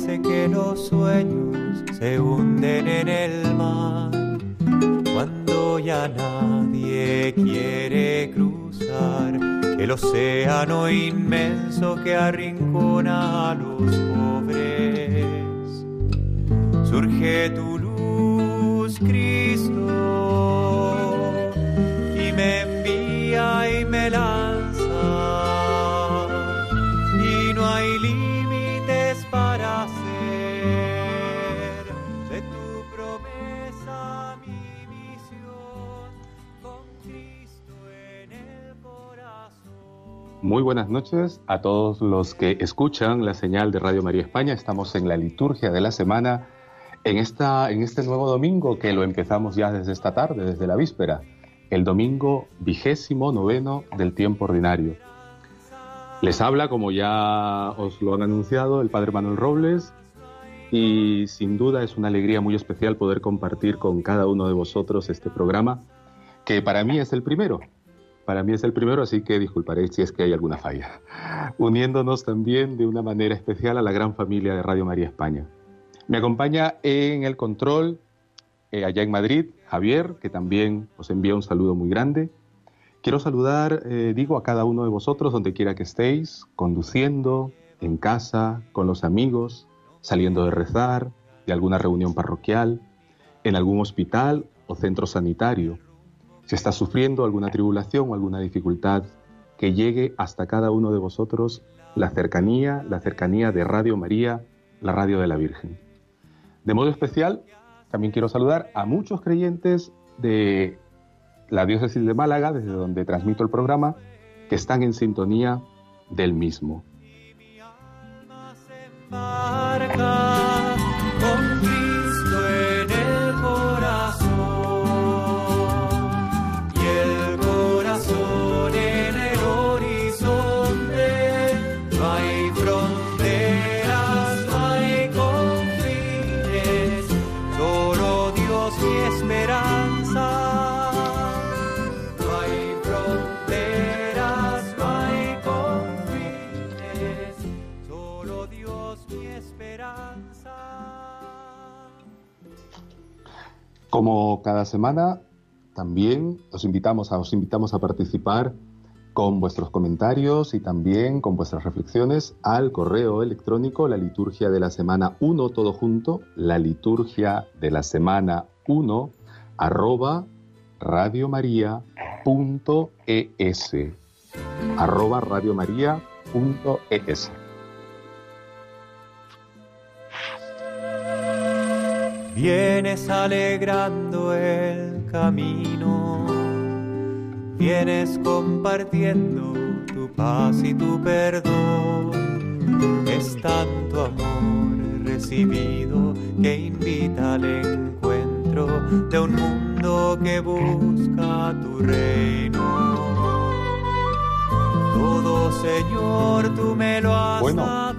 Parece que los sueños se hunden en el mar, cuando ya nadie quiere cruzar el océano inmenso que arrincona a los Muy buenas noches a todos los que escuchan la señal de Radio María España. Estamos en la liturgia de la semana en, esta, en este nuevo domingo que lo empezamos ya desde esta tarde, desde la víspera, el domingo vigésimo noveno del tiempo ordinario. Les habla, como ya os lo han anunciado, el Padre Manuel Robles y sin duda es una alegría muy especial poder compartir con cada uno de vosotros este programa que para mí es el primero, para mí es el primero, así que disculparéis si es que hay alguna falla. Uniéndonos también de una manera especial a la gran familia de Radio María España. Me acompaña en el control, eh, allá en Madrid, Javier, que también os envía un saludo muy grande. Quiero saludar, eh, digo, a cada uno de vosotros, donde quiera que estéis, conduciendo, en casa, con los amigos, saliendo de rezar, de alguna reunión parroquial, en algún hospital o centro sanitario si está sufriendo alguna tribulación o alguna dificultad, que llegue hasta cada uno de vosotros la cercanía, la cercanía de Radio María, la radio de la Virgen. De modo especial, también quiero saludar a muchos creyentes de la diócesis de Málaga, desde donde transmito el programa, que están en sintonía del mismo. Como cada semana, también os invitamos a, participar con vuestros comentarios y también con vuestras reflexiones al correo electrónico la liturgia de la semana 1 todo junto, la liturgia de la semana 1 arroba radiomaria.es arroba radiomaria.es Vienes alegrando el camino, vienes compartiendo tu paz y tu perdón. Es tanto amor recibido que invita al encuentro de un mundo que busca tu reino. Todo Señor, tú me lo has dado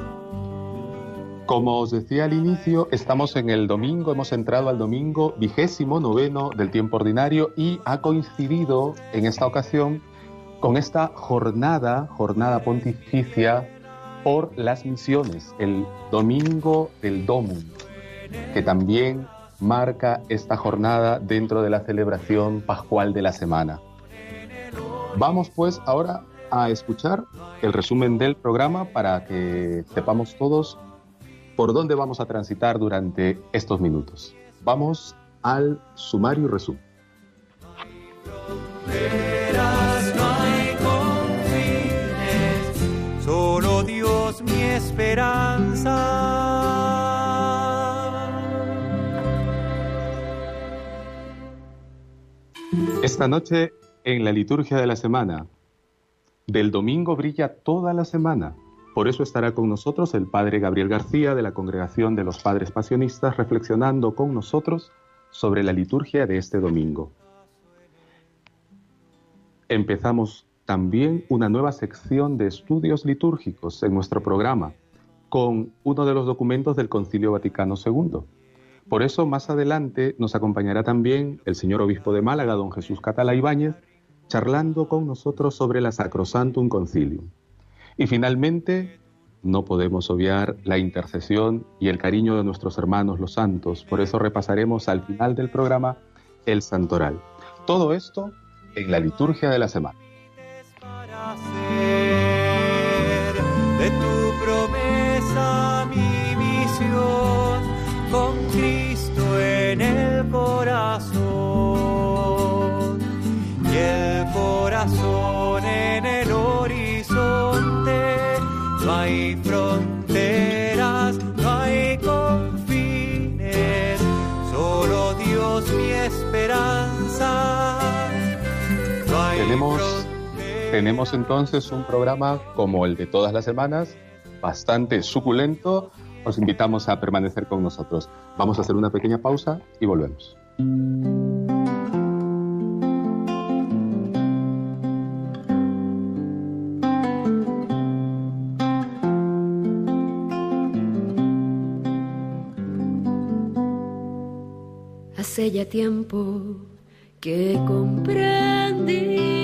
como os decía al inicio, estamos en el domingo, hemos entrado al domingo vigésimo noveno del tiempo ordinario y ha coincidido en esta ocasión con esta jornada, jornada pontificia por las misiones, el domingo del Domum, que también marca esta jornada dentro de la celebración pascual de la semana. Vamos pues ahora a escuchar el resumen del programa para que sepamos todos por dónde vamos a transitar durante estos minutos. Vamos al sumario y resumen. Solo Dios mi esperanza. Esta noche en la liturgia de la semana, del domingo brilla toda la semana. Por eso estará con nosotros el Padre Gabriel García de la Congregación de los Padres Pasionistas reflexionando con nosotros sobre la liturgia de este domingo. Empezamos también una nueva sección de estudios litúrgicos en nuestro programa con uno de los documentos del Concilio Vaticano II. Por eso más adelante nos acompañará también el señor obispo de Málaga, don Jesús Catala Ibáñez, charlando con nosotros sobre la Sacrosantum Concilium. Y finalmente, no podemos obviar la intercesión y el cariño de nuestros hermanos los santos. Por eso repasaremos al final del programa el santoral. Todo esto en la liturgia de la semana. De tu promesa mi misión con Cristo en el corazón y el corazón hay fronteras, no hay confines, solo Dios mi esperanza. tenemos, tenemos entonces un programa como el de todas las semanas, bastante suculento. Os invitamos a permanecer con nosotros. Vamos a hacer una pequeña pausa y volvemos. Hace ya tiempo que comprendí,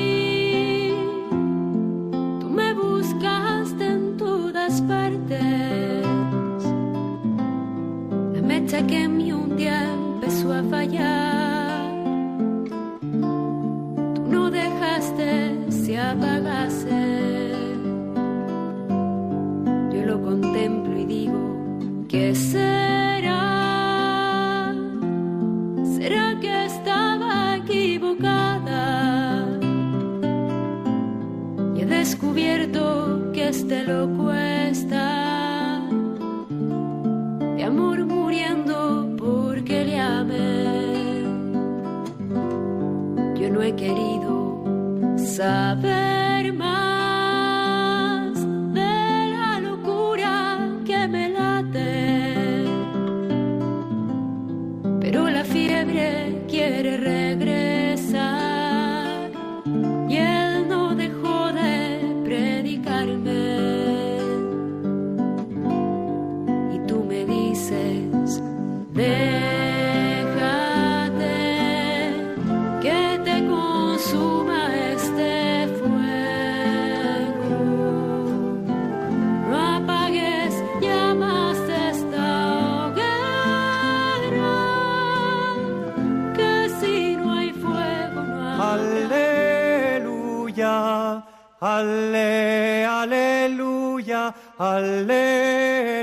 aleluya,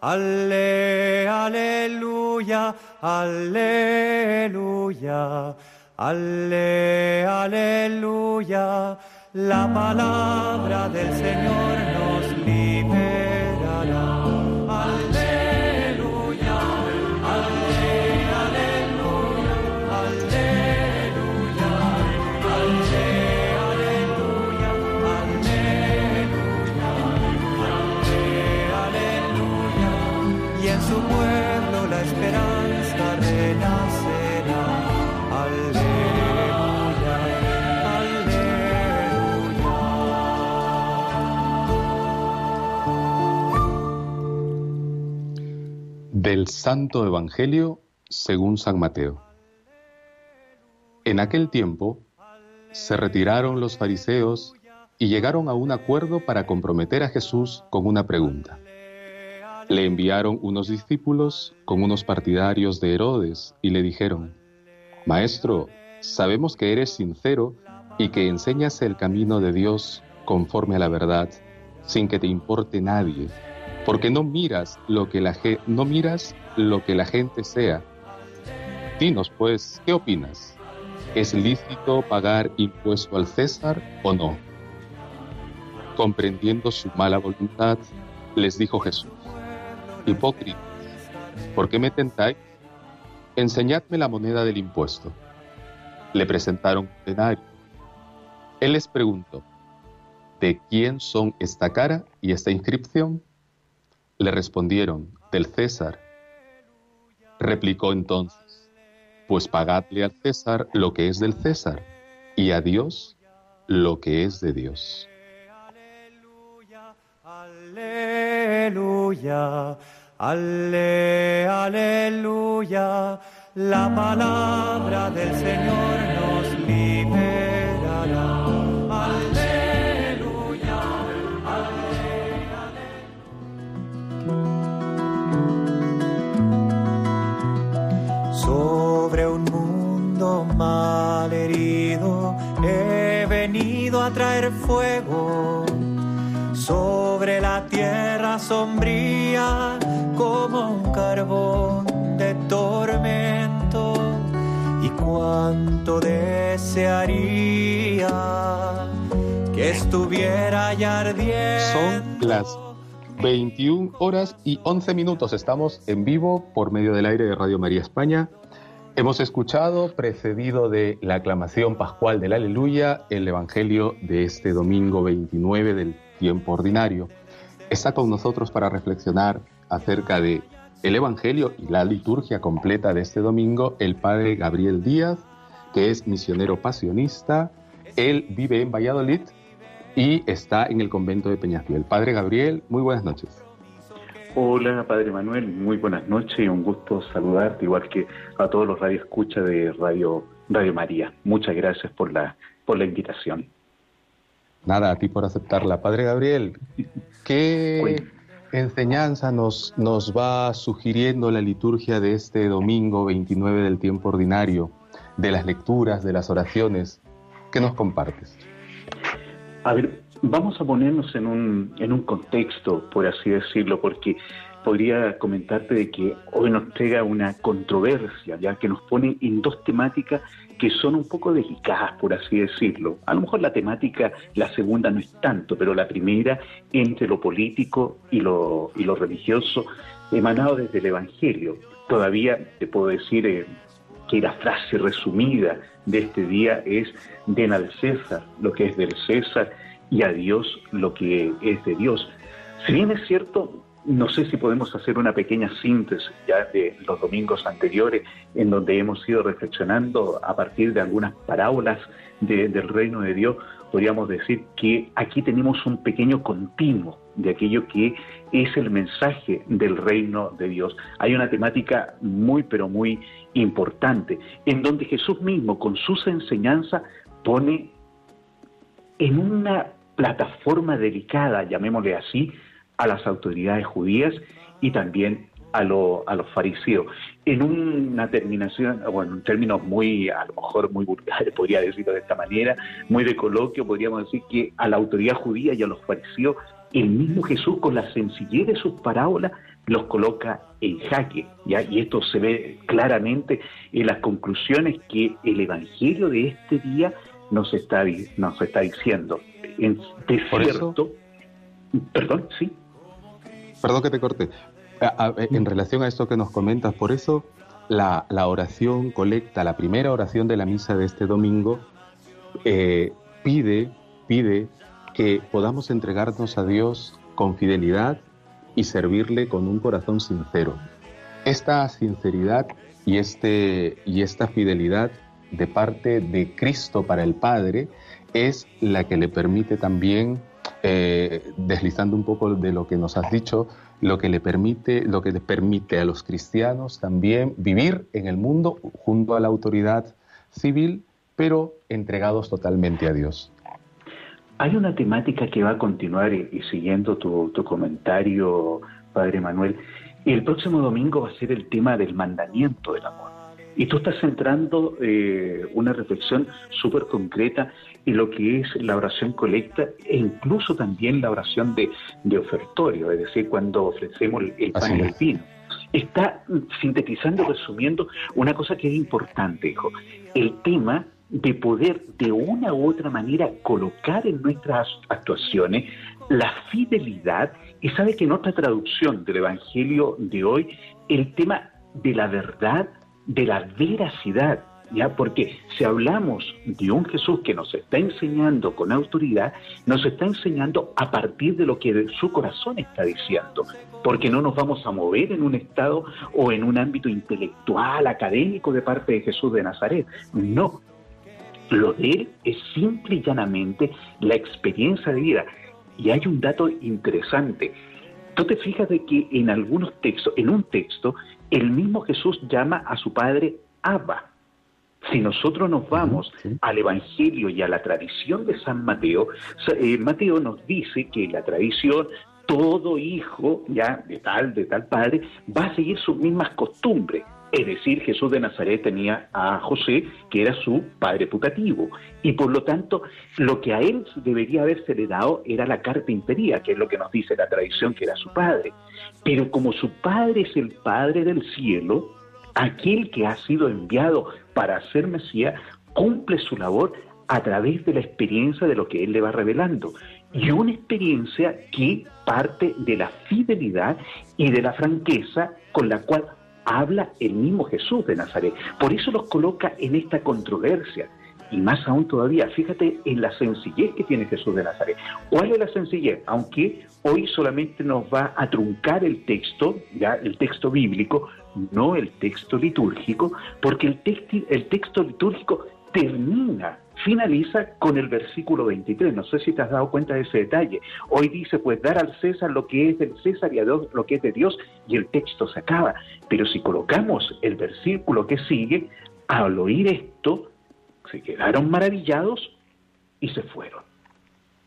ale, aleluya, aleluya, ale, aleluya. La palabra del Señor nos liberará. Del Santo Evangelio según San Mateo. En aquel tiempo se retiraron los fariseos y llegaron a un acuerdo para comprometer a Jesús con una pregunta. Le enviaron unos discípulos con unos partidarios de Herodes y le dijeron, Maestro, sabemos que eres sincero y que enseñas el camino de Dios conforme a la verdad, sin que te importe nadie, porque no miras lo que la, no miras lo que la gente sea. Dinos, pues, ¿qué opinas? ¿Es lícito pagar impuesto al César o no? Comprendiendo su mala voluntad, les dijo Jesús, Hipócritas, ¿por qué me tentáis? Enseñadme la moneda del impuesto. le presentaron un denario. Él les preguntó, ¿de quién son esta cara y esta inscripción? Le respondieron, del César. Replicó entonces, pues pagadle al César lo que es del César y a Dios lo que es de Dios. Aleluya, aleluya, aleluya, la palabra del Señor nos liberará. Mundo mal herido he venido a traer fuego sobre la tierra sombría como un carbón de tormento y cuánto desearía que estuviera ya ardiendo. Son las 21 horas y 11 minutos. Estamos en vivo por medio del aire de Radio María España. Hemos escuchado, precedido de la aclamación pascual del Aleluya, el Evangelio de este domingo 29 del tiempo ordinario. Está con nosotros para reflexionar acerca de el Evangelio y la liturgia completa de este domingo el padre Gabriel Díaz, que es misionero pasionista. Él vive en Valladolid y está en el convento de Peñafiel. Padre Gabriel, muy buenas noches. Hola, Padre Manuel, muy buenas noches y un gusto saludarte, igual que a todos los radioescuchas de Radio, Radio María. Muchas gracias por la, por la invitación. Nada, a ti por aceptarla. Padre Gabriel, ¿qué enseñanza nos, nos va sugiriendo la liturgia de este domingo 29 del tiempo ordinario, de las lecturas, de las oraciones? ¿Qué nos compartes? A ver, vamos a ponernos en un, en un contexto, por así decirlo, porque podría comentarte de que hoy nos entrega una controversia, ya que nos pone en dos temáticas que son un poco delicadas, por así decirlo. A lo mejor la temática, la segunda no es tanto, pero la primera, entre lo político y lo, y lo religioso, emanado desde el Evangelio. Todavía te puedo decir eh, que la frase resumida de este día es, den al César lo que es del César y a Dios lo que es de Dios. Si bien es cierto, no sé si podemos hacer una pequeña síntesis ya de los domingos anteriores en donde hemos ido reflexionando a partir de algunas parábolas del reino de Dios. Podríamos decir que aquí tenemos un pequeño continuo de aquello que es el mensaje del reino de Dios. Hay una temática muy, pero muy importante, en donde Jesús mismo con sus enseñanzas pone en una plataforma delicada, llamémosle así, a las autoridades judías y también a, a los fariseos. En una terminación, bueno, en términos muy, a lo mejor muy vulgares, podría decirlo de esta manera, muy de coloquio, podríamos decir que a la autoridad judía y a los fariseos, el mismo Jesús, con la sencillez de sus parábolas, los coloca en jaque. ¿ya? Y esto se ve claramente en las conclusiones que el Evangelio de este día nos está, nos está diciendo. En, de cierto, perdón, sí. Perdón que te corte. en relación a esto que nos comentas, por eso la, oración colecta, la primera oración de la misa de este domingo, eh, pide, pide que podamos entregarnos a Dios con fidelidad y servirle con un corazón sincero. Esta sinceridad y, este, y esta fidelidad de parte de Cristo para el Padre es la que le permite también eh, deslizando un poco de lo que nos has dicho, lo que le permite, lo que le permite a los cristianos también vivir en el mundo junto a la autoridad civil, pero entregados totalmente a Dios. Hay una temática que va a continuar y, siguiendo tu, tu, comentario, Padre Manuel. El próximo domingo va a ser el tema del mandamiento del amor. Y tú estás centrando eh, una reflexión súper concreta en lo que es la oración colecta e incluso también la oración de, ofertorio, es decir, cuando ofrecemos el, pan y el vino. Está sintetizando, resumiendo una cosa que es importante, hijo. El tema de poder de una u otra manera colocar en nuestras actuaciones la fidelidad y sabe que en otra traducción del Evangelio de hoy el tema de la verdad de la veracidad ¿ya? Porque si hablamos de un Jesús que nos está enseñando con autoridad, nos está enseñando a partir de lo que su corazón está diciendo, porque no nos vamos a mover en un estado o en un ámbito intelectual, académico de parte de Jesús de Nazaret. No, lo de él es simple y llanamente la experiencia de vida. Y hay un dato interesante. Tú te fijas de que en algunos textos, en un texto, el mismo Jesús llama a su padre Abba. Si nosotros nos vamos al Evangelio y a la tradición de San Mateo, eh, Mateo nos dice que la tradición, todo hijo ya de tal, de tal padre, va a seguir sus mismas costumbres. Es decir, Jesús de Nazaret tenía a José, que era su padre putativo, y por lo tanto lo que a él debería haberse le dado era la carta que es lo que nos dice la tradición que era su padre. Pero como su padre es el Padre del cielo, aquel que ha sido enviado para ser Mesías, cumple su labor a través de la experiencia de lo que él le va revelando. Y una experiencia que parte de la fidelidad y de la franqueza con la cual habla el mismo Jesús de Nazaret. Por eso los coloca en esta controversia. Y más aún todavía, fíjate en la sencillez que tiene Jesús de Nazaret. ¿Cuál es la sencillez? Aunque hoy solamente nos va a truncar el texto, ya el texto bíblico, no el texto litúrgico, porque el, el texto litúrgico termina finaliza con el versículo 23. No sé si te has dado cuenta de ese detalle. Hoy dice, pues dar al César lo que es del César y a Dios lo que es de Dios, y el texto se acaba. Pero si colocamos el versículo que sigue, al oír esto, se quedaron maravillados y se fueron.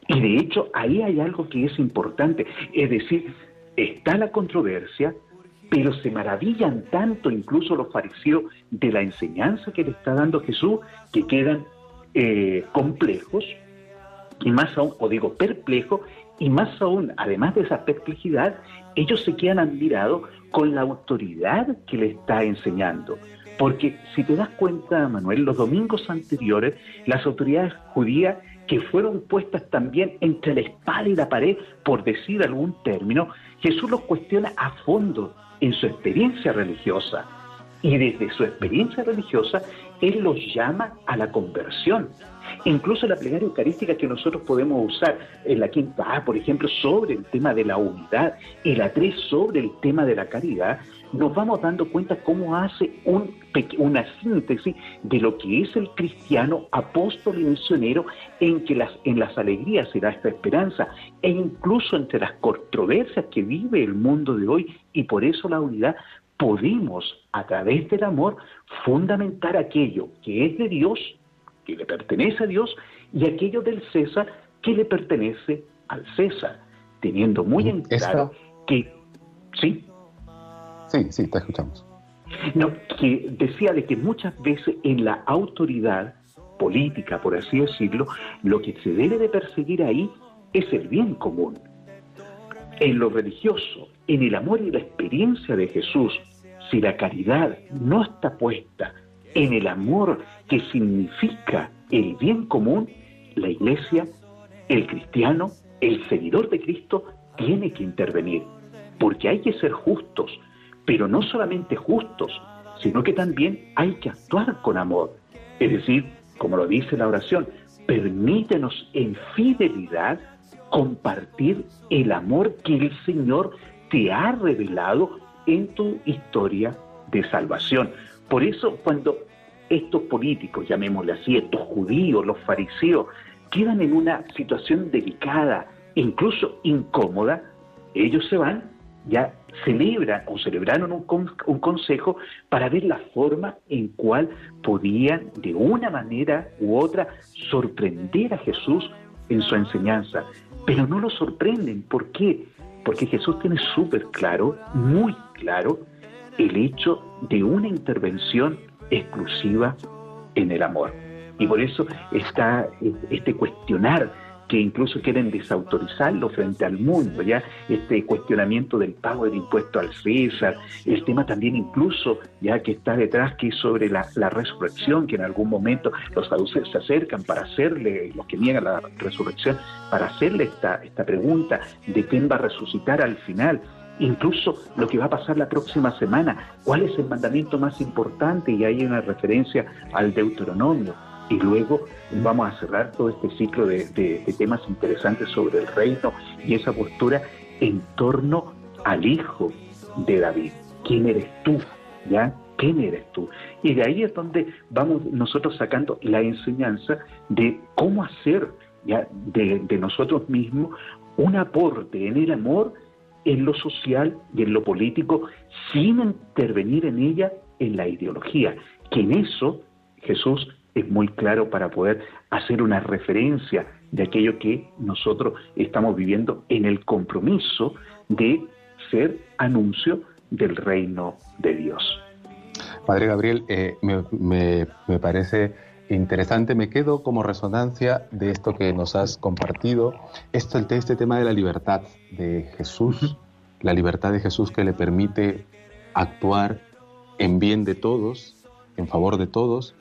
Y de hecho, ahí hay algo que es importante. Es decir, está la controversia, pero se maravillan tanto incluso los fariseos de la enseñanza que le está dando Jesús, que quedan eh, complejos, y más aún, o digo perplejos, y más aún, además de esa perplejidad, ellos se quedan admirados con la autoridad que le está enseñando. Porque si te das cuenta, Manuel, los domingos anteriores, las autoridades judías que fueron puestas también entre la espada y la pared, por decir algún término, Jesús los cuestiona a fondo en su experiencia religiosa. Y desde su experiencia religiosa, Él los llama a la conversión. Incluso la plegaria eucarística que nosotros podemos usar en la quinta por ejemplo, sobre el tema de la unidad, y la tres sobre el tema de la caridad, nos vamos dando cuenta cómo hace un, una síntesis de lo que es el cristiano apóstol y misionero en que las, en las alegrías se da esta esperanza e incluso entre las controversias que vive el mundo de hoy y por eso la unidad podemos a través del amor fundamentar aquello que es de Dios, que le pertenece a Dios, y aquello del César que le pertenece al César, teniendo muy en claro que... ¿Sí? Sí, sí, te escuchamos. No, que decía de que muchas veces en la autoridad política, por así decirlo, lo que se debe de perseguir ahí es el bien común. En lo religioso, en el amor y la experiencia de Jesús, si la caridad no está puesta en el amor que significa el bien común, la iglesia, el cristiano, el seguidor de Cristo, tiene que intervenir, porque hay que ser justos, pero no solamente justos, sino que también hay que actuar con amor. Es decir, como lo dice la oración, permítenos en fidelidad compartir el amor que el Señor te ha revelado en tu historia de salvación. Por eso cuando estos políticos, llamémosle así, estos judíos, los fariseos, quedan en una situación delicada, incluso incómoda, ellos se van, ya celebran o celebraron un, consejo para ver la forma en cual podían de una manera u otra sorprender a Jesús en su enseñanza. Pero no lo sorprenden. ¿Por qué? Porque Jesús tiene súper claro, muy claro, el hecho de una intervención exclusiva en el amor. Y por eso está este cuestionar que incluso quieren desautorizarlo frente al mundo, ya este cuestionamiento del pago del impuesto al César, el tema también incluso ya que está detrás que es sobre la, resurrección, que en algún momento los saduceos se acercan para hacerle, los que niegan la resurrección, para hacerle esta, esta pregunta de quién va a resucitar al final. Incluso lo que va a pasar la próxima semana, cuál es el mandamiento más importante, y hay una referencia al Deuteronomio. Y luego vamos a cerrar todo este ciclo de, temas interesantes sobre el reino y esa postura en torno al Hijo de David. ¿Quién eres tú? ¿Ya? ¿Quién eres tú? Y de ahí es donde vamos nosotros sacando la enseñanza de cómo hacer de, nosotros mismos un aporte en el amor, en lo social y en lo político, sin intervenir en ella en la ideología, que en eso Jesús es muy claro para poder hacer una referencia de aquello que nosotros estamos viviendo en el compromiso de ser anuncio del reino de Dios. Padre Gabriel, eh, me, parece interesante, me quedo como resonancia de esto que nos has compartido, esto, este tema de la libertad de Jesús, la libertad de Jesús que le permite actuar en bien de todos, en favor de todos,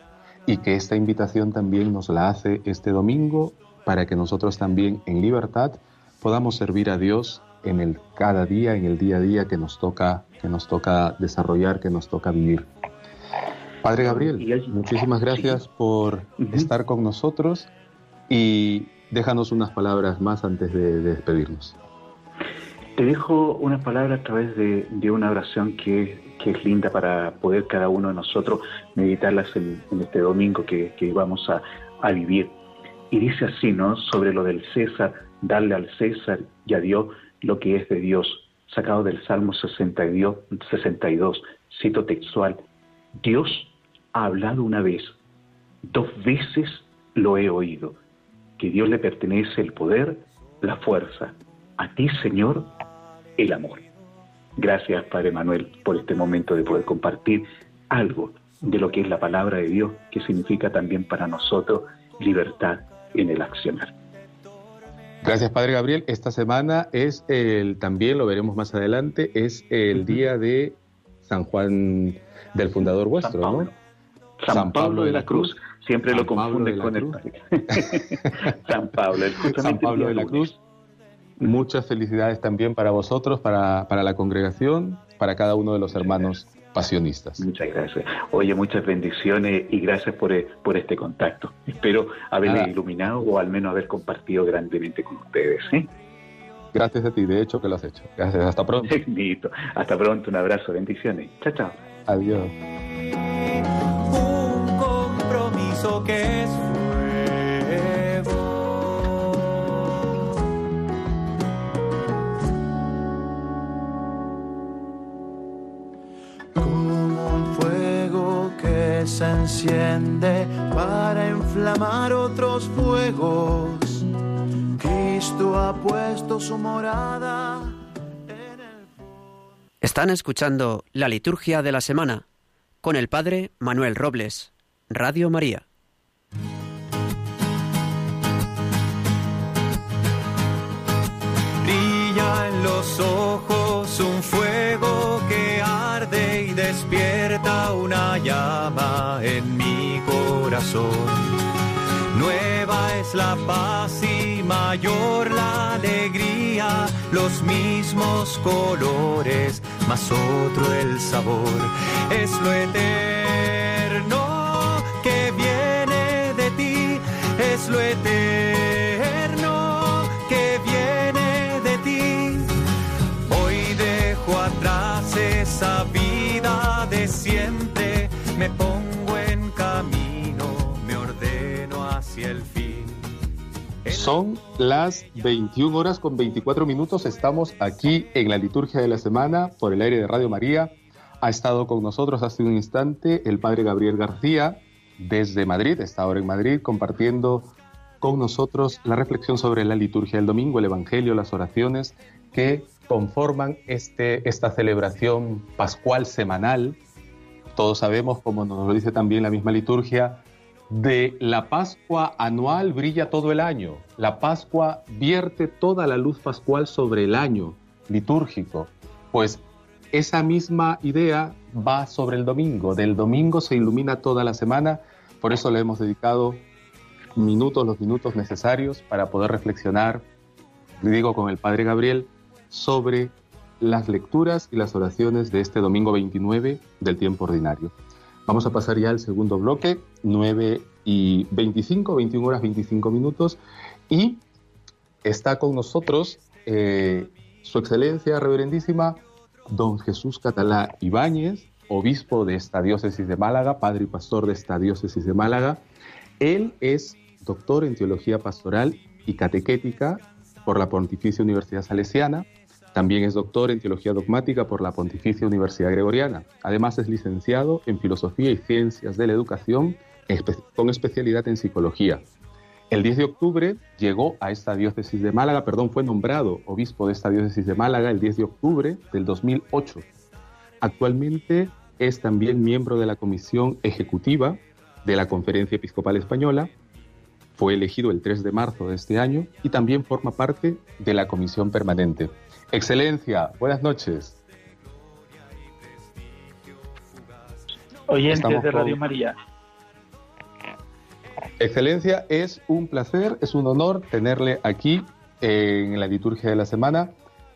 y que esta invitación también nos la hace este domingo para que nosotros también en libertad podamos servir a Dios en el cada día, en el día a día que nos toca, que nos toca desarrollar, que nos toca vivir. Padre Gabriel, muchísimas gracias por estar con nosotros y déjanos unas palabras más antes de, despedirnos. Te dejo unas palabras a través de, una oración que, es linda para poder cada uno de nosotros meditarlas en, este domingo que, que vamos a, a, vivir. Y dice así, ¿no? Sobre lo del César, darle al César y a Dios lo que es de Dios, sacado del Salmo 62, 62 cito textual, Dios ha hablado una vez, dos veces lo he oído, que Dios le pertenece el poder, la fuerza, a ti Señor, el amor. Gracias Padre Manuel por este momento de poder compartir algo de lo que es la palabra de Dios, que significa también para nosotros libertad en el accionar. Gracias, Padre Gabriel. Esta semana es el, también lo veremos más adelante, es el día de San Juan del fundador vuestro, ¿no? San, Pablo, de la Cruz. Siempre lo confunden con el San Pablo, San Pablo de la Cruz. Muchas felicidades también para vosotros, para, para la congregación, para cada uno de los hermanos pasionistas. Muchas gracias. Oye, muchas bendiciones y gracias por, eh, por este contacto. Espero haberle iluminado o al menos haber compartido grandemente con ustedes. ¿eh? Gracias a ti, de hecho que lo has hecho. Gracias, hasta pronto. Hasta pronto, un abrazo, bendiciones. Chao, chao. Adiós. Compromiso que es se enciende para inflamar otros fuegos. Cristo ha puesto su morada en el... Están escuchando la liturgia de la semana con el Padre Manuel Robles, Radio María. En los ojos un fuego que arde y despierta una llama en mi corazón. Nueva es la paz y mayor la alegría, los mismos colores, más otro el sabor. Es lo eterno que viene de ti, es lo eterno Son las 21 horas con 24 minutos. Estamos aquí en la liturgia de la semana por el aire de Radio María. Ha estado con nosotros hace un instante el padre Gabriel García desde Madrid, está ahora en Madrid compartiendo con nosotros la reflexión sobre la liturgia del domingo, el Evangelio, las oraciones que conforman este, esta celebración pascual semanal. Todos sabemos, como nos lo dice también la misma liturgia, de la Pascua anual brilla todo el año. La Pascua vierte toda la luz pascual sobre el año litúrgico. Pues esa misma idea va sobre el domingo. Del domingo se ilumina toda la semana. Por eso le hemos dedicado minutos, los minutos necesarios para poder reflexionar, le digo con el Padre Gabriel, sobre las lecturas y las oraciones de este domingo 29 del tiempo ordinario. Vamos a pasar ya al segundo bloque, 9 y 25, 21 horas 25 minutos, y está con nosotros eh, Su Excelencia Reverendísima Don Jesús Catalá Ibáñez, obispo de esta diócesis de Málaga, padre y pastor de esta diócesis de Málaga. Él es doctor en teología pastoral y catequética por la Pontificia Universidad Salesiana. También es doctor en teología dogmática por la Pontificia Universidad Gregoriana. Además es licenciado en filosofía y ciencias de la educación con especialidad en psicología. El 10 de octubre llegó a esta diócesis de Málaga, perdón, fue nombrado obispo de esta diócesis de Málaga el 10 de octubre del 2008. Actualmente es también miembro de la comisión ejecutiva de la Conferencia Episcopal Española. Fue elegido el 3 de marzo de este año y también forma parte de la comisión permanente. Excelencia, buenas noches. Oyentes de Radio María. Excelencia, es un placer, es un honor tenerle aquí en la liturgia de la semana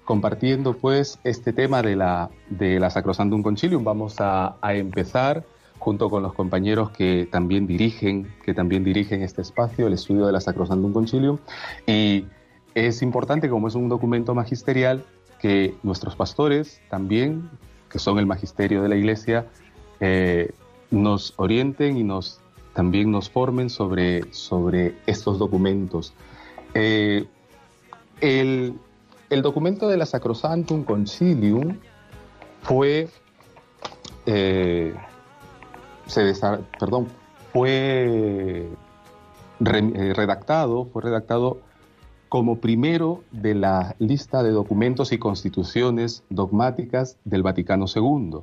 compartiendo pues este tema de la, de la Sacrosantum Concilium. Vamos a, empezar junto con los compañeros que también dirigen, que también dirigen este espacio, el estudio de la Sacrosantum Concilium. Y es importante, como es un documento magisterial, que nuestros pastores también, que son el magisterio de la Iglesia, eh, nos orienten y nos también nos formen sobre, sobre estos documentos. Eh, el, documento de la Sacrosantum Concilium fue, eh, perdón, fue redactado, fue redactado como primero de la lista de documentos y constituciones dogmáticas del Vaticano II.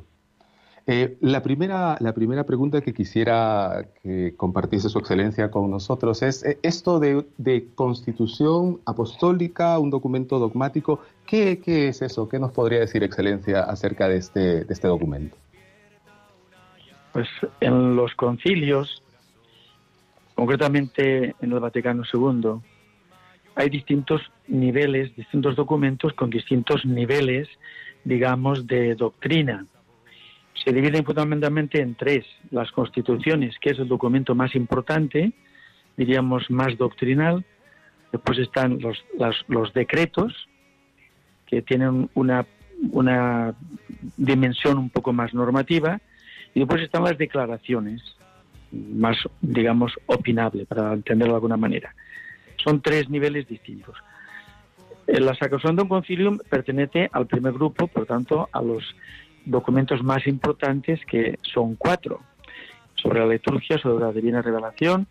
Eh, la, primera, la primera pregunta que quisiera que compartiese Su Excelencia con nosotros es eh, esto de, constitución apostólica, un documento dogmático, ¿qué, es eso? ¿Qué nos podría decir Excelencia acerca de este, de este documento? Pues en los concilios, concretamente en el Vaticano II, hay distintos niveles, distintos documentos con distintos niveles, digamos, de doctrina se dividen fundamentalmente en tres. Las constituciones, que es el documento más importante, diríamos más doctrinal. Después están los, los decretos, que tienen una, una dimensión un poco más normativa. Y después están las declaraciones, más, digamos, opinable, para entenderlo de alguna manera. Son tres niveles distintos. La Sacrosantum Concilium pertenece al primer grupo, por tanto, a los documentos más importantes que son cuatro, sobre la liturgia, sobre la divina revelación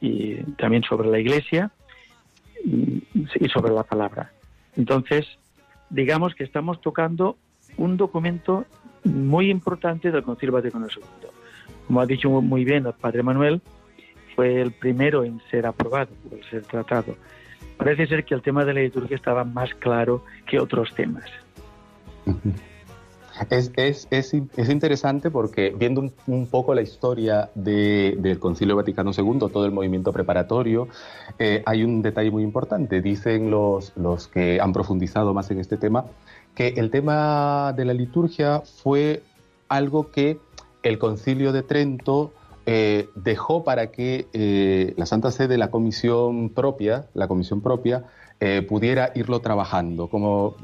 y también sobre la iglesia y, sobre la palabra. Entonces, digamos que estamos tocando un documento muy importante del Concilio Vaticano II. Como ha dicho muy bien el Padre Manuel, fue el primero en ser aprobado, en ser tratado. Parece ser que el tema de la liturgia estaba más claro que otros temas. Es, es, es, es, interesante porque viendo un, poco la historia del Concilio Vaticano II, todo el movimiento preparatorio, eh, hay un detalle muy importante. Dicen los, los que han profundizado más en este tema que el tema de la liturgia fue algo que el Concilio de Trento eh, dejó para que eh, la Santa Sede, la comisión propia, la comisión propia, pudiera irlo trabajando. Como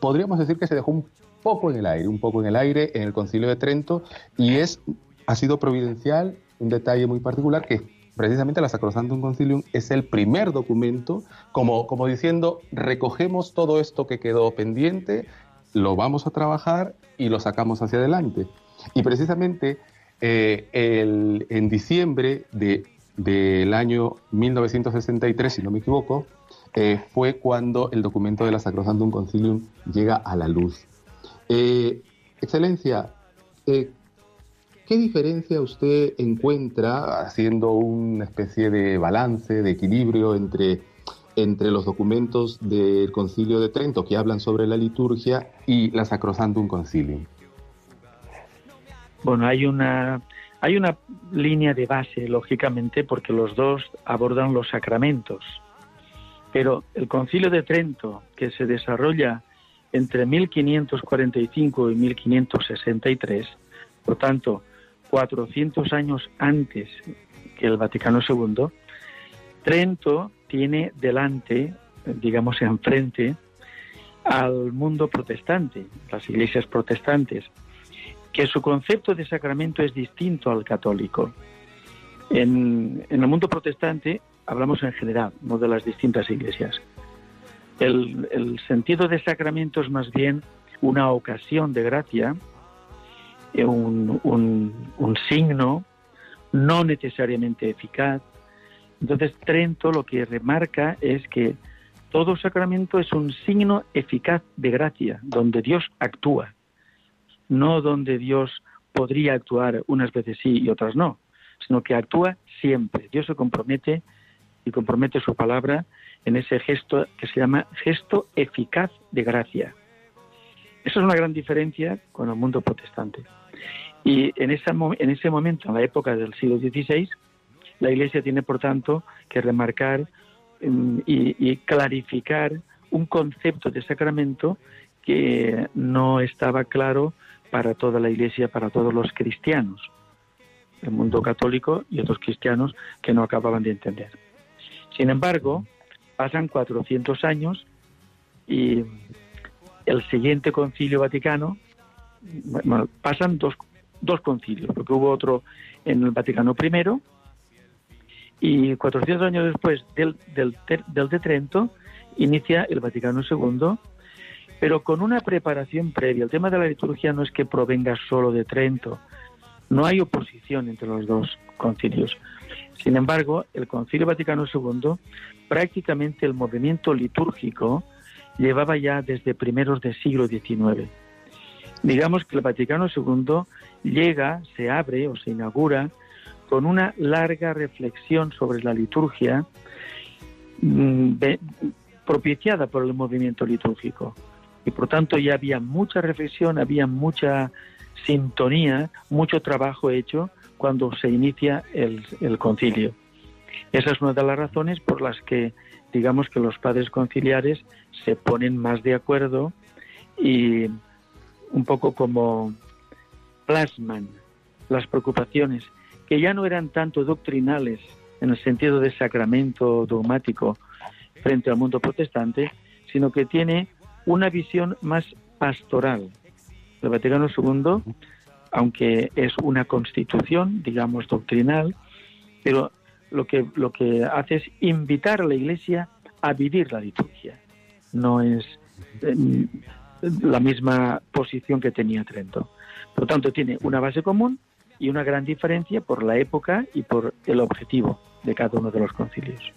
podríamos decir que se dejó un poco en el aire, un poco en el aire en el Concilio de Trento y es, ha sido providencial, un detalle muy particular que precisamente la Sacrosantum Concilium es el primer documento como, como diciendo recogemos todo esto que quedó pendiente, lo vamos a trabajar y lo sacamos hacia adelante. Y precisamente eh, el, en diciembre de, del año 1963, si no me equivoco, eh, fue cuando el documento de la Sacrosantum Concilium llega a la luz. Eh, excelencia, ¿qué diferencia usted encuentra haciendo una especie de balance, de equilibrio entre, entre los documentos del Concilio de Trento que hablan sobre la liturgia y la Sacrosantum Concilium? Bueno, hay una, hay una línea de base, lógicamente, porque los dos abordan los sacramentos. Pero el Concilio de Trento, que se desarrolla entre 1545 y 1563, por tanto, 400 años antes que el Vaticano II, Trento tiene delante, digamos, enfrente, al mundo protestante, las iglesias protestantes, que su concepto de sacramento es distinto al católico. En, el mundo protestante hablamos en general, no de las distintas iglesias. El, sentido de sacramento es más bien una ocasión de gracia, eh, un, un signo no necesariamente eficaz. Entonces Trento lo que remarca es que todo sacramento es un signo eficaz de gracia, donde Dios actúa, no donde Dios podría actuar unas veces sí y otras no sino que actúa siempre. Dios se compromete y compromete su palabra en ese gesto que se llama gesto eficaz de gracia. Esa es una gran diferencia con el mundo protestante. Y en, en ese momento, en la época del siglo XVI, la Iglesia tiene, por tanto, que remarcar mm, y clarificar un concepto de sacramento que no estaba claro para toda la Iglesia, para todos los cristianos el mundo católico y otros cristianos que no acababan de entender. Sin embargo, pasan 400 años y el siguiente concilio vaticano, bueno, pasan dos, dos concilios, porque hubo otro en el Vaticano I y 400 años después del, del, del de Trento inicia el Vaticano II, pero con una preparación previa. El tema de la liturgia no es que provenga solo de Trento, no hay oposición entre los dos concilios. Sin embargo, el Concilio Vaticano II, prácticamente el movimiento litúrgico llevaba ya desde primeros del siglo XIX. Digamos que el Vaticano II llega, se abre o se inaugura con una larga reflexión sobre la liturgia mm, propiciada por el movimiento litúrgico. Y por tanto ya había mucha reflexión, había mucha sintonía, mucho trabajo hecho cuando se inicia el, concilio. Esa es una de las razones por las que digamos que los padres conciliares se ponen más de acuerdo y un poco como plasman las preocupaciones que ya no eran tanto doctrinales en el sentido de sacramento dogmático frente al mundo protestante, sino que tiene una visión más pastoral, el Vaticano II, aunque es una constitución, digamos, doctrinal, pero lo que, lo que hace es invitar a la Iglesia a vivir la liturgia. No es eh, la misma posición que tenía Trento. Por lo tanto, tiene una base común y una gran diferencia por la época y por el objetivo de cada uno de los concilios.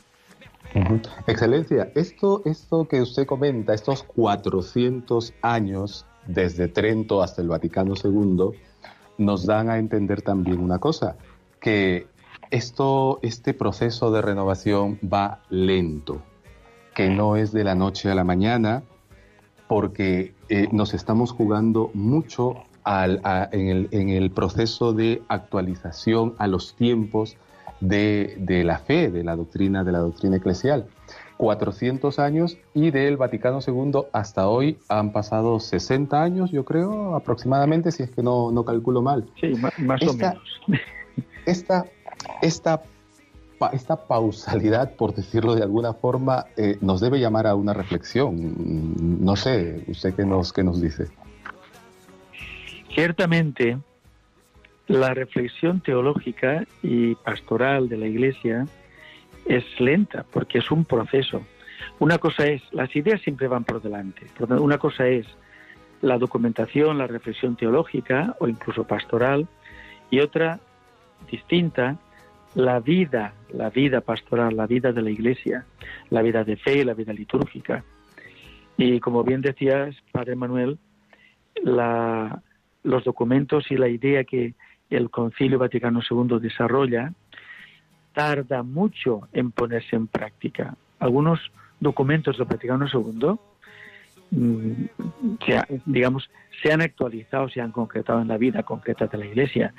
Excelencia, esto, esto que usted comenta, estos 400 años desde Trento hasta el Vaticano II, nos dan a entender también una cosa, que esto, este proceso de renovación va lento, que no es de la noche a la mañana, porque eh, nos estamos jugando mucho en, el, proceso de actualización a los tiempos de, de la fe, de la doctrina, de la doctrina eclesial. 400 años y del Vaticano II hasta hoy han pasado 60 años, yo creo, aproximadamente, si es que no, no calculo mal. Sí, más, o menos. Esta, esta, esta pausalidad, por decirlo de alguna forma, eh, nos debe llamar a una reflexión. No sé, usted qué nos, qué nos dice. Ciertamente, la reflexión teológica y pastoral de la Iglesia es lenta porque es un proceso. Una cosa es, las ideas siempre van por delante. Una cosa es la documentación, la reflexión teológica o incluso pastoral y otra distinta, la vida, la vida pastoral, la vida de la iglesia, la vida de fe, la vida litúrgica. Y como bien decías, Padre Manuel, los documentos y la idea que el Concilio Vaticano II desarrolla tarda mucho en ponerse en práctica. Algunos documentos del Vaticano II, mm, digamos, se han actualizado, se han concretado en la vida concreta de la Iglesia,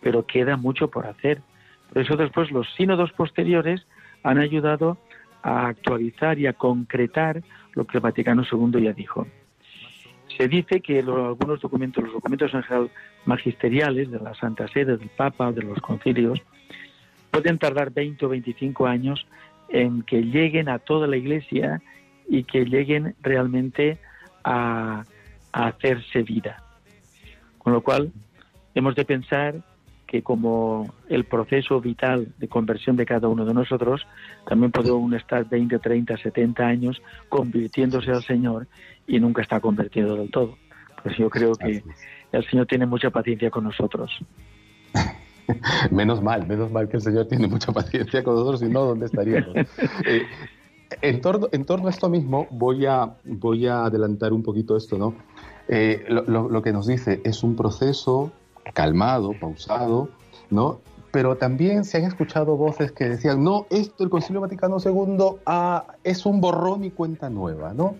pero queda mucho por hacer. Por eso después los sínodos posteriores han ayudado a actualizar y a concretar lo que el Vaticano II ya dijo. Se dice que algunos documentos, los documentos magisteriales de la Santa Sede, del Papa, de los concilios, pueden tardar 20 o 25 años en que lleguen a toda la Iglesia y que lleguen realmente a hacerse vida. Con lo cual, hemos de pensar que como el proceso vital de conversión de cada uno de nosotros, también puede uno estar 20, 30, 70 años convirtiéndose al Señor y nunca está convertido del todo. Pues yo creo que el Señor tiene mucha paciencia con nosotros. menos mal, menos mal que el Señor tiene mucha paciencia con nosotros, si no, ¿dónde estaríamos? Eh, en, torno, en torno a esto mismo, voy a, voy a adelantar un poquito esto, ¿no? Eh, lo, lo, que nos dice es un proceso calmado, pausado, ¿no? Pero también se han escuchado voces que decían, no, esto, el Concilio Vaticano II ah, es un borrón y cuenta nueva, ¿no?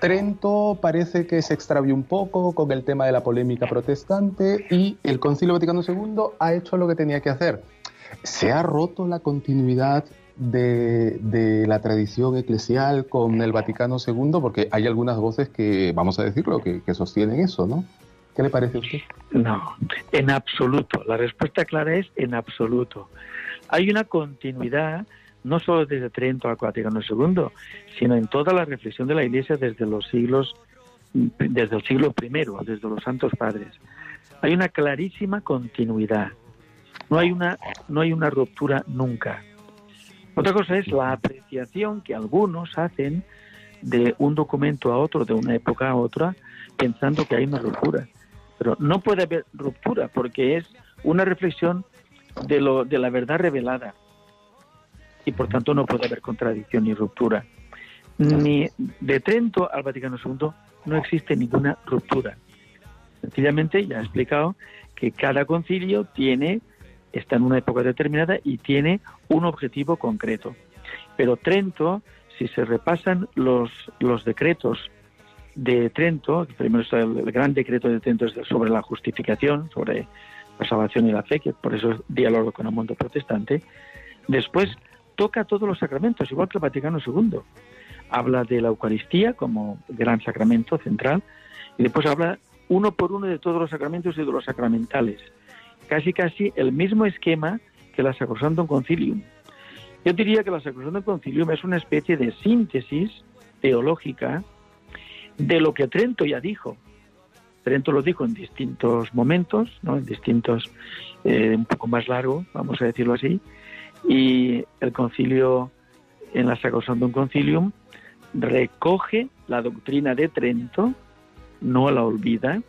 Trento parece que se extravió un poco con el tema de la polémica protestante y el Concilio Vaticano II ha hecho lo que tenía que hacer. Se ha roto la continuidad de, de, la tradición eclesial con el Vaticano II, porque hay algunas voces que, vamos a decirlo, que, que sostienen eso, ¿no? ¿Qué le parece a usted? No, en absoluto. La respuesta clara es en absoluto. Hay una continuidad no solo desde Trento al Vaticano II, sino en toda la reflexión de la Iglesia desde los siglos, desde el siglo I, desde los Santos Padres. Hay una clarísima continuidad. No hay una, no hay una ruptura nunca. Otra cosa es la apreciación que algunos hacen de un documento a otro, de una época a otra, pensando que hay una ruptura. Pero no puede haber ruptura porque es una reflexión de, lo, de la verdad revelada. Y por tanto no puede haber contradicción ni ruptura. Ni de Trento al Vaticano II no existe ninguna ruptura. Sencillamente ya he explicado que cada concilio tiene, está en una época determinada y tiene un objetivo concreto. Pero Trento, si se repasan los, los decretos de Trento, primero está el, gran decreto de Trento sobre la justificación, sobre la salvación y la fe, que por eso es diálogo con el mundo protestante. Después toca todos los sacramentos, igual que el Vaticano II. Habla de la Eucaristía como gran sacramento central y después habla uno por uno de todos los sacramentos y de los sacramentales. Casi casi el mismo esquema que la Sacrosantum Concilium. Yo diría que la Sacrosantum Concilium es una especie de síntesis teológica de lo que Trento ya dijo. Trento lo dijo en distintos momentos, ¿no? en distintos, eh, un poco más largo, vamos a decirlo así, y el concilio, en la Sacrosantum Concilium, recoge la doctrina de Trento, no la olvida,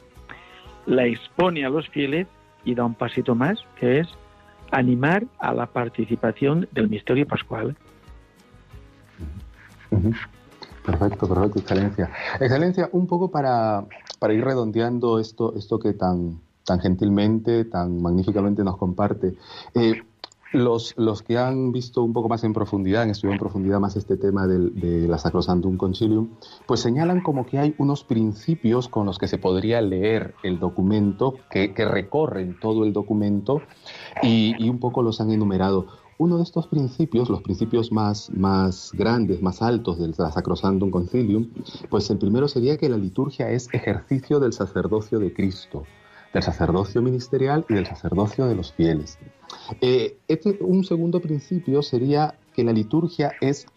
la expone a los fieles y da un pasito más, que es animar a la participación del misterio pascual. Perfecto, perfecto, excelencia. Excelencia, un poco para, para ir redondeando esto, esto que tan, tan gentilmente, tan magníficamente nos comparte. Eh, los, los que han visto un poco más en profundidad, han estudiado en profundidad más este tema del, de la Sacrosantum Concilium, pues señalan como que hay unos principios con los que se podría leer el documento, que, recorren todo el documento y, un poco los han enumerado. Uno de estos principios, los principios más, más grandes, más altos del Sacrosantum Concilium, pues el primero sería que la liturgia es ejercicio del sacerdocio de Cristo, del sacerdocio ministerial y del sacerdocio de los fieles. Eh, este, un segundo principio sería que la liturgia es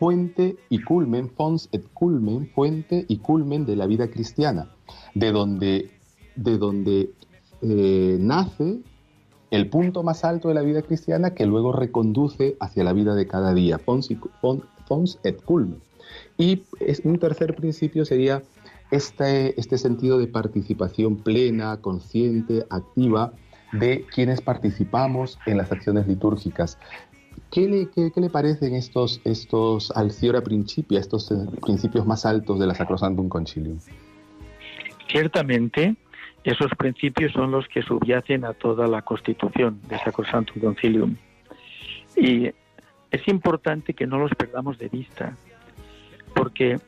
fuente y culmen, fons et culmen, fuente y culmen de la vida cristiana, de donde, de donde eh, nace el punto más alto de la vida cristiana que luego reconduce hacia la vida de cada día, fons, et culmen. Y es, un tercer principio sería este, este sentido de participación plena, consciente, activa de quienes participamos en las acciones litúrgicas. ¿Qué le, qué, le parecen estos, estos Alciora Principia, estos eh, principios más altos de la Sacrosantum Concilium? Ciertamente, esos principios son los que subyacen a toda la constitución de Sacrosantum Concilium. Y es importante que no los perdamos de vista, porque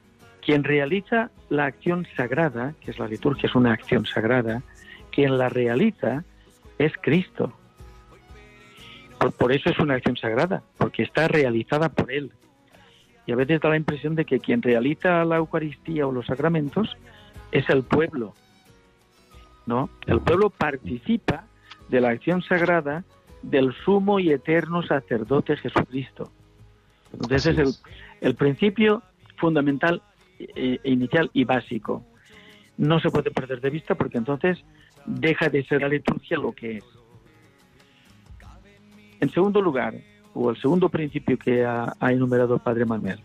quien realiza la acción sagrada, que es la liturgia, es una acción sagrada, quien la realiza es Cristo. Por, por, eso es una acción sagrada, porque está realizada por Él. Y a veces da la impresión de que quien realiza la Eucaristía o los sacramentos es el pueblo, ¿no? El pueblo participa de la acción sagrada del sumo y eterno sacerdote Jesucristo. Entonces es el, el principio fundamental e, e inicial y básico. No se puede perder de vista porque entonces deja de ser la liturgia lo que es. En segundo lugar, o el segundo principio que ha, enumerado el Padre Manuel,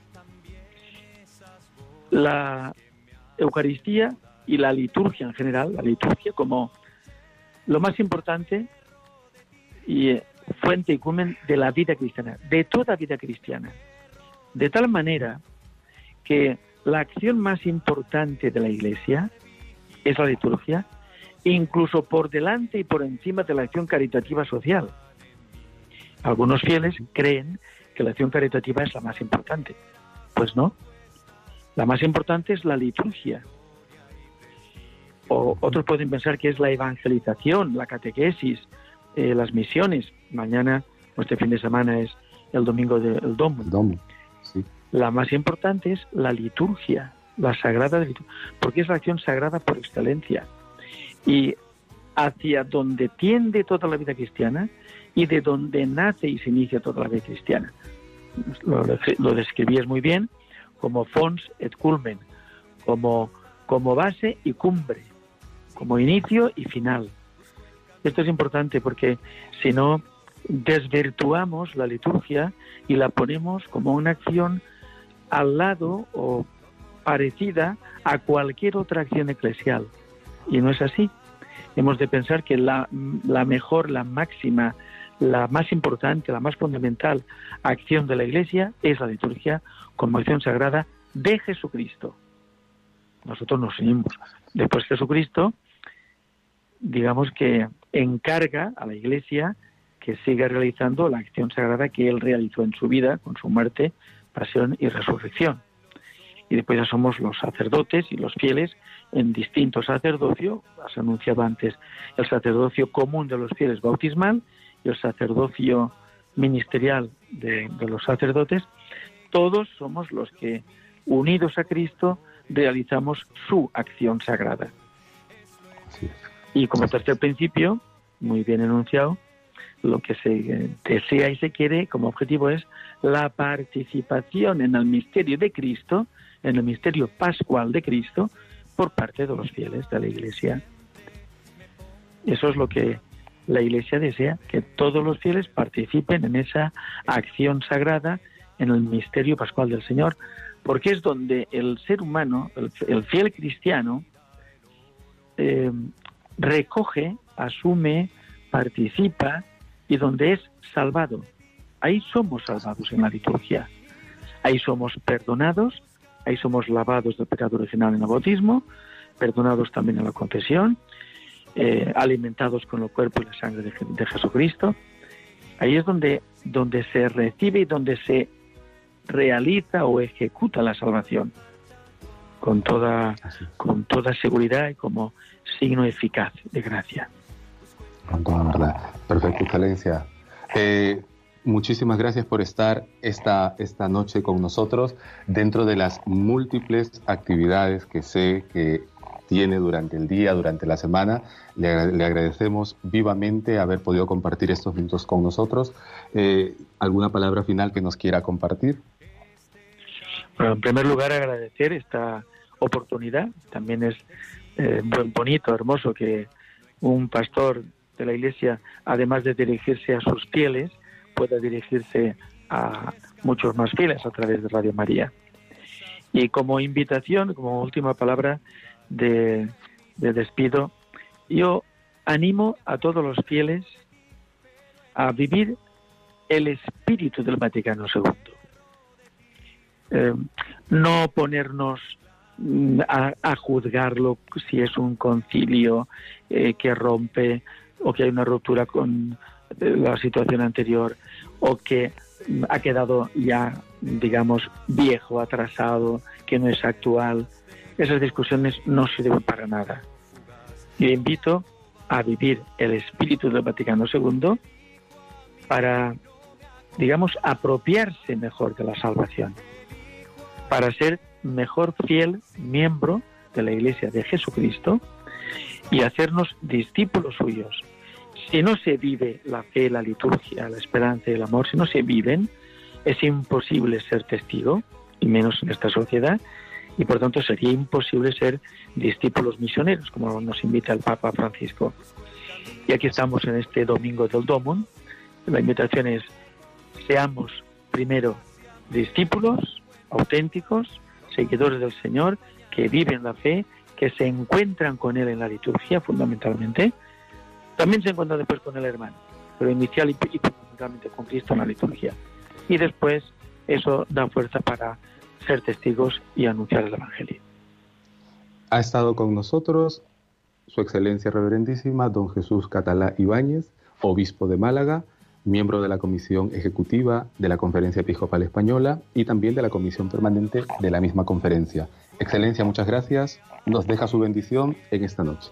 la Eucaristía y la liturgia en general, la liturgia como lo más importante y eh, fuente y cumen de la vida cristiana, de toda vida cristiana. De tal manera que la acción más importante de la Iglesia es la liturgia, incluso por delante y por encima de la acción caritativa social. Algunos fieles creen que la acción caritativa es la más importante. Pues no. La más importante es la liturgia. O otros pueden pensar que es la evangelización, la catequesis, eh, las misiones. Mañana, o este fin de semana, es el domingo del Domo. Domo sí. La más importante es la liturgia, la sagrada liturgia, porque es la acción sagrada por excelencia. Y hacia donde tiende toda la vida cristiana y de donde nace y se inicia toda la vida cristiana. Lo, lo describías muy bien como fons et culmen, como, como base y cumbre, como inicio y final. Esto es importante porque si no desvirtuamos la liturgia y la ponemos como una acción al lado o parecida a cualquier otra acción eclesial. Y no es así. Hemos de pensar que la, la mejor, la máxima, la más importante, la más fundamental acción de la Iglesia es la liturgia como acción sagrada de Jesucristo. Nosotros nos unimos. Después Jesucristo, digamos que encarga a la Iglesia que siga realizando la acción sagrada que Él realizó en su vida con su muerte, pasión y resurrección. Y después ya somos los sacerdotes y los fieles en distintos sacerdocios. Has anunciado antes el sacerdocio común de los fieles bautismal y el sacerdocio ministerial de los sacerdotes. Todos somos los que, unidos a Cristo, realizamos su acción sagrada. Y como tercer principio, muy bien enunciado, lo que se desea y se quiere como objetivo es la participación en el misterio de Cristo, en el misterio pascual de Cristo, por parte de los fieles de la Iglesia. Eso es lo que la Iglesia desea, que todos los fieles participen en esa acción sagrada, en el misterio pascual del Señor, porque es donde el ser humano, el, fiel cristiano, eh, recoge, asume, participa y donde es salvado. Ahí somos salvados en la liturgia. Ahí somos perdonados, ahí somos lavados del pecado original en el bautismo, perdonados también en la confesión, eh, alimentados con el cuerpo y la sangre de, Jesucristo. Ahí es donde, donde se recibe y donde se realiza o ejecuta la salvación con toda, con toda seguridad y como signo eficaz de gracia. Con toda verdad. Perfecto, excelencia. Eh, muchísimas gracias por estar esta, esta noche con nosotros dentro de las múltiples actividades que sé que tiene durante el día, durante la semana. Le, agradecemos vivamente haber podido compartir estos minutos con nosotros. Eh, ¿Alguna palabra final que nos quiera compartir? Bueno, en primer lugar, agradecer esta oportunidad. También es eh, bonito, hermoso que un pastor de la Iglesia, además de dirigirse a sus fieles, pueda dirigirse a muchos más fieles a través de Radio María. Y como invitación, como última palabra de, despido, yo animo a todos los fieles a vivir el espíritu del Vaticano II. Eh, no ponernos mm, a, juzgarlo si es un concilio eh, que rompe o que hay una ruptura con eh, la situación anterior o que ha quedado ya, digamos, viejo, atrasado, que no es actual. Esas discusiones no sirven para nada. Yo invito a vivir el espíritu del Vaticano II para, digamos, apropiarse mejor de la salvación, para ser mejor fiel miembro de la Iglesia de Jesucristo y hacernos discípulos suyos. Si no se vive la fe, la liturgia, la esperanza y el amor, si no se viven, es imposible ser testigo, y menos en esta sociedad, y por tanto sería imposible ser discípulos misioneros, como nos invita el Papa Francisco. Y aquí estamos en este domingo del Domon. La invitación es, seamos primero discípulos auténticos, seguidores del Señor, que viven la fe, que se encuentran con Él en la liturgia fundamentalmente, también se encuentran después con el hermano, pero inicial y, fundamentalmente con Cristo en la liturgia. Y después eso da fuerza para ser testigos y anunciar el Evangelio. Ha estado con nosotros Su Excelencia Reverendísima, don Jesús Catalá Ibáñez, obispo de Málaga, miembro de la Comisión Ejecutiva de la Conferencia Episcopal Española y también de la Comisión Permanente de la misma conferencia. Excelencia, muchas gracias. Nos deja su bendición en esta noche.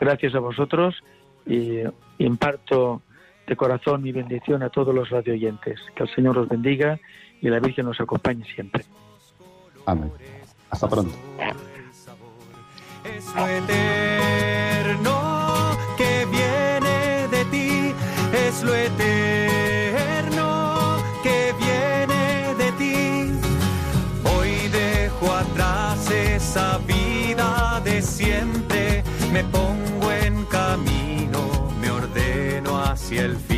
Gracias a vosotros y imparto de corazón mi bendición a todos los radioyentes. Que el Señor los bendiga y la Virgen nos acompañe siempre. Amén. Hasta pronto. Es lo eterno lo eterno que viene de ti. Hoy dejo atrás esa vida de siempre, me pongo en camino, me ordeno hacia el fin.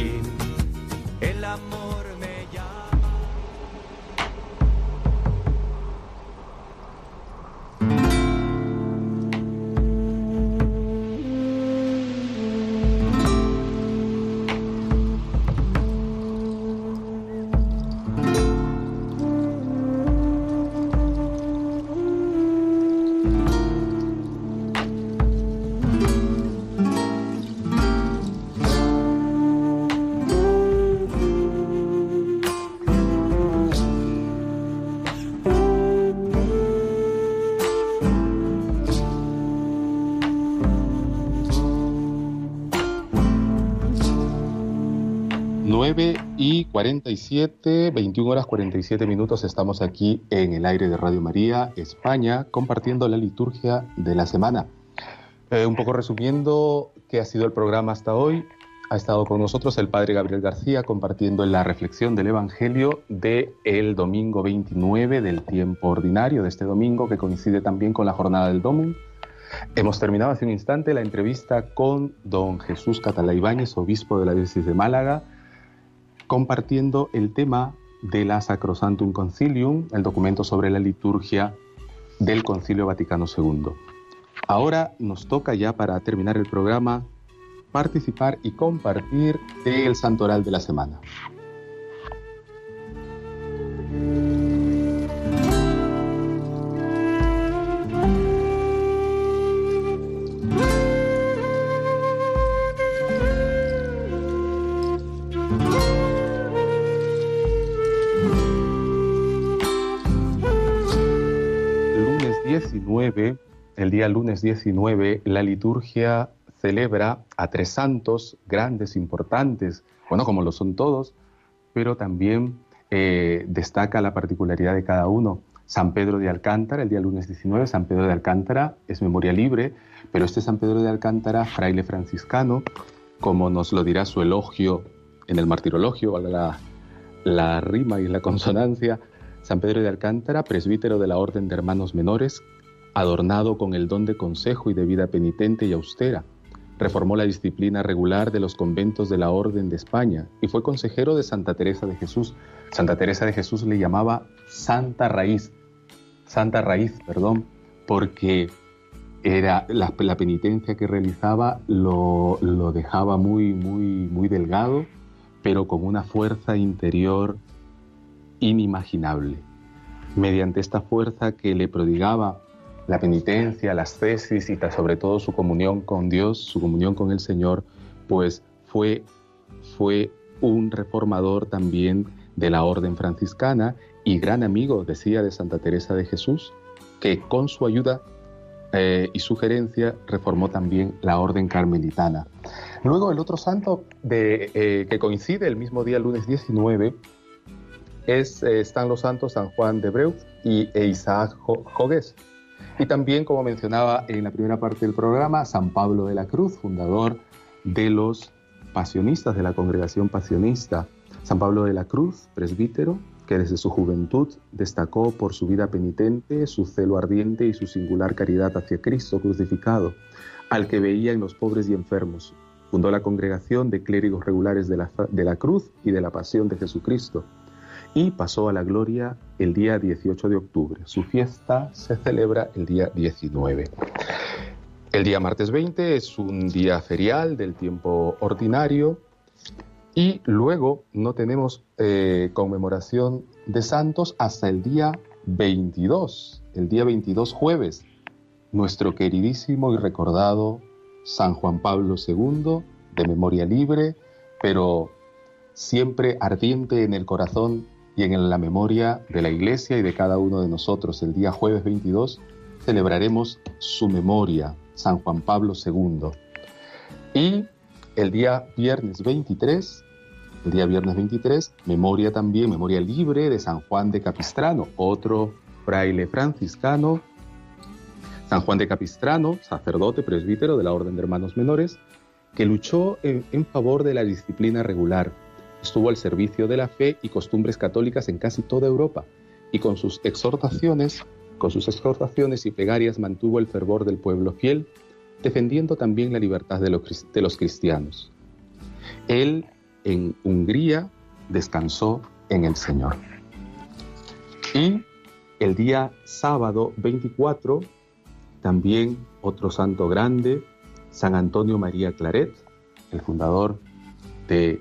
47, 21 horas 47 minutos estamos aquí en el aire de Radio María, España, compartiendo la liturgia de la semana. Eh, un poco resumiendo qué ha sido el programa hasta hoy, ha estado con nosotros el Padre Gabriel García compartiendo la reflexión del Evangelio de el domingo 29 del tiempo ordinario, de este domingo que coincide también con la jornada del Domum. Hemos terminado hace un instante la entrevista con don Jesús Catalá Ibáñez, obispo de la diócesis de Málaga, compartiendo el tema de la Sacrosantum Concilium, el documento sobre la liturgia del Concilio Vaticano II. Ahora nos toca ya para terminar el programa participar y compartir el santoral de la semana. El día lunes 19, la liturgia celebra a tres santos grandes, importantes, bueno, como lo son todos, pero también eh, destaca la particularidad de cada uno. San Pedro de Alcántara, el día lunes 19, San Pedro de Alcántara es memoria libre, pero este San Pedro de Alcántara, fraile franciscano, como nos lo dirá su elogio en el martirologio, la, la rima y la consonancia, San Pedro de Alcántara, presbítero de la Orden de Hermanos Menores, adornado con el don de consejo y de vida penitente y austera. Reformó la disciplina regular de los conventos de la Orden de España y fue consejero de Santa Teresa de Jesús. Santa Teresa de Jesús le llamaba Santa Raíz, Santa Raíz, perdón, porque era la, penitencia que realizaba lo, lo dejaba muy, muy, muy delgado, pero con una fuerza interior inimaginable. Mediante esta fuerza que le prodigaba la penitencia, las tesis y sobre todo su comunión con Dios, su comunión con el Señor, pues fue, fue un reformador también de la orden franciscana y gran amigo, decía, de Santa Teresa de Jesús, que con su ayuda eh, y sugerencia reformó también la orden carmelitana. Luego el otro santo de, eh, que coincide el mismo día, lunes 19, es, eh, están los santos San Juan de Breu y e Isaac Jogues. Y también, como mencionaba en la primera parte del programa, San Pablo de la Cruz, fundador de los pasionistas, de la congregación pasionista. San Pablo de la Cruz, presbítero, que desde su juventud destacó por su vida penitente, su celo ardiente y su singular caridad hacia Cristo crucificado, al que veía en los pobres y enfermos. Fundó la congregación de clérigos regulares de la, de la Cruz y de la Pasión de Jesucristo y pasó a la gloria el día 18 de octubre. Su fiesta se celebra el día 19. El día martes 20 es un día ferial del tiempo ordinario y luego no tenemos eh, conmemoración de santos hasta el día 22, el día 22 jueves, nuestro queridísimo y recordado San Juan Pablo II, de memoria libre, pero siempre ardiente en el corazón y en la memoria de la Iglesia y de cada uno de nosotros. El día jueves 22 celebraremos su memoria, San Juan Pablo II. Y el día viernes 23, el día viernes 23, memoria también, memoria libre de San Juan de Capistrano, otro fraile franciscano. San Juan de Capistrano, sacerdote presbítero de la Orden de Hermanos Menores, que luchó en, en favor de la disciplina regular Estuvo al servicio de la fe y costumbres católicas en casi toda Europa y con sus exhortaciones, con sus exhortaciones y plegarias mantuvo el fervor del pueblo fiel, defendiendo también la libertad de los, cristianos. Él en Hungría descansó en el Señor. Y el día sábado 24, también otro santo grande, San Antonio María Claret, el fundador de,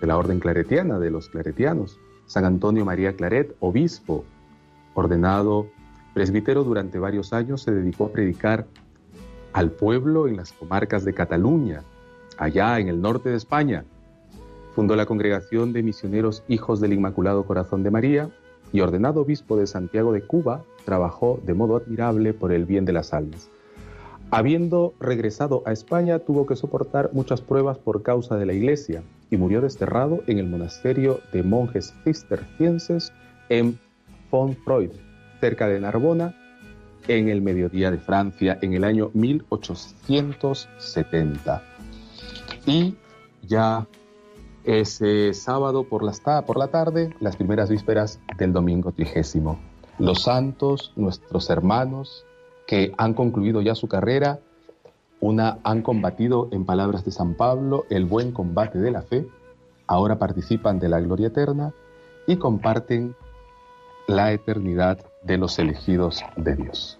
la orden claretiana, de los claretianos. San Antonio María Claret, obispo, ordenado presbítero durante varios años, se dedicó a predicar al pueblo en las comarcas de Cataluña, allá en el norte de España. Fundó la congregación de misioneros Hijos del Inmaculado Corazón de María y ordenado obispo de Santiago de Cuba, trabajó de modo admirable por el bien de las almas. Habiendo regresado a España, tuvo que soportar muchas pruebas por causa de la iglesia y murió desterrado en el monasterio de monjes cistercienses en Fontfroid, cerca de Narbona, en el mediodía de Francia, en el año 1870. Y ya ese sábado por la, por la tarde, las primeras vísperas del domingo trigésimo. Los santos, nuestros hermanos, que han concluido ya su carrera, una han combatido, en palabras de San Pablo, el buen combate de la fe, ahora participan de la gloria eterna y comparten la eternidad de los elegidos de Dios.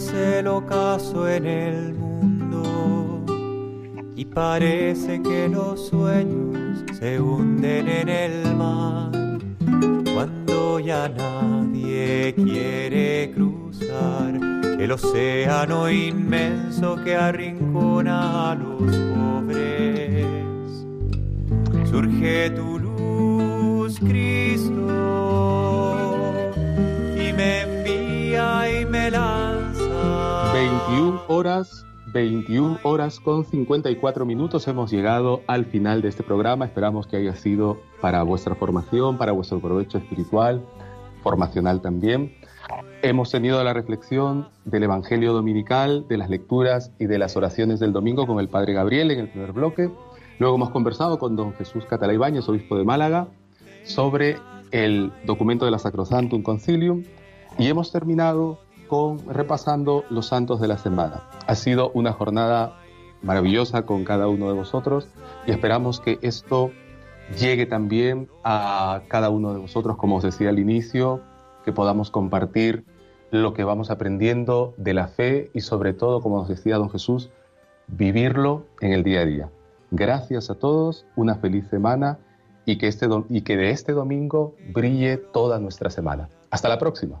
Es el ocaso en el mundo. Y parece que los sueños se hunden en el mar, cuando ya nadie quiere cruzar el océano inmenso que arrincona a los pobres, surge tu luz, Cristo, y me envía y me lanza 21 horas, 21 horas con 54 minutos hemos llegado al final de este programa. Esperamos que haya sido para vuestra formación, para vuestro provecho espiritual, formacional también. Hemos tenido la reflexión del Evangelio Dominical, de las lecturas y de las oraciones del domingo con el Padre Gabriel en el primer bloque. Luego hemos conversado con don Jesús Catalá Ibáñez, obispo de Málaga, sobre el documento de la Sacrosantum Concilium y hemos terminado repasando los santos de la semana. Ha sido una jornada maravillosa con cada uno de vosotros y esperamos que esto llegue también a cada uno de vosotros, como os decía al inicio, que podamos compartir lo que vamos aprendiendo de la fe y sobre todo, como os decía don Jesús, vivirlo en el día a día. Gracias a todos, una feliz semana y que, este, y que de este domingo brille toda nuestra semana. Hasta la próxima.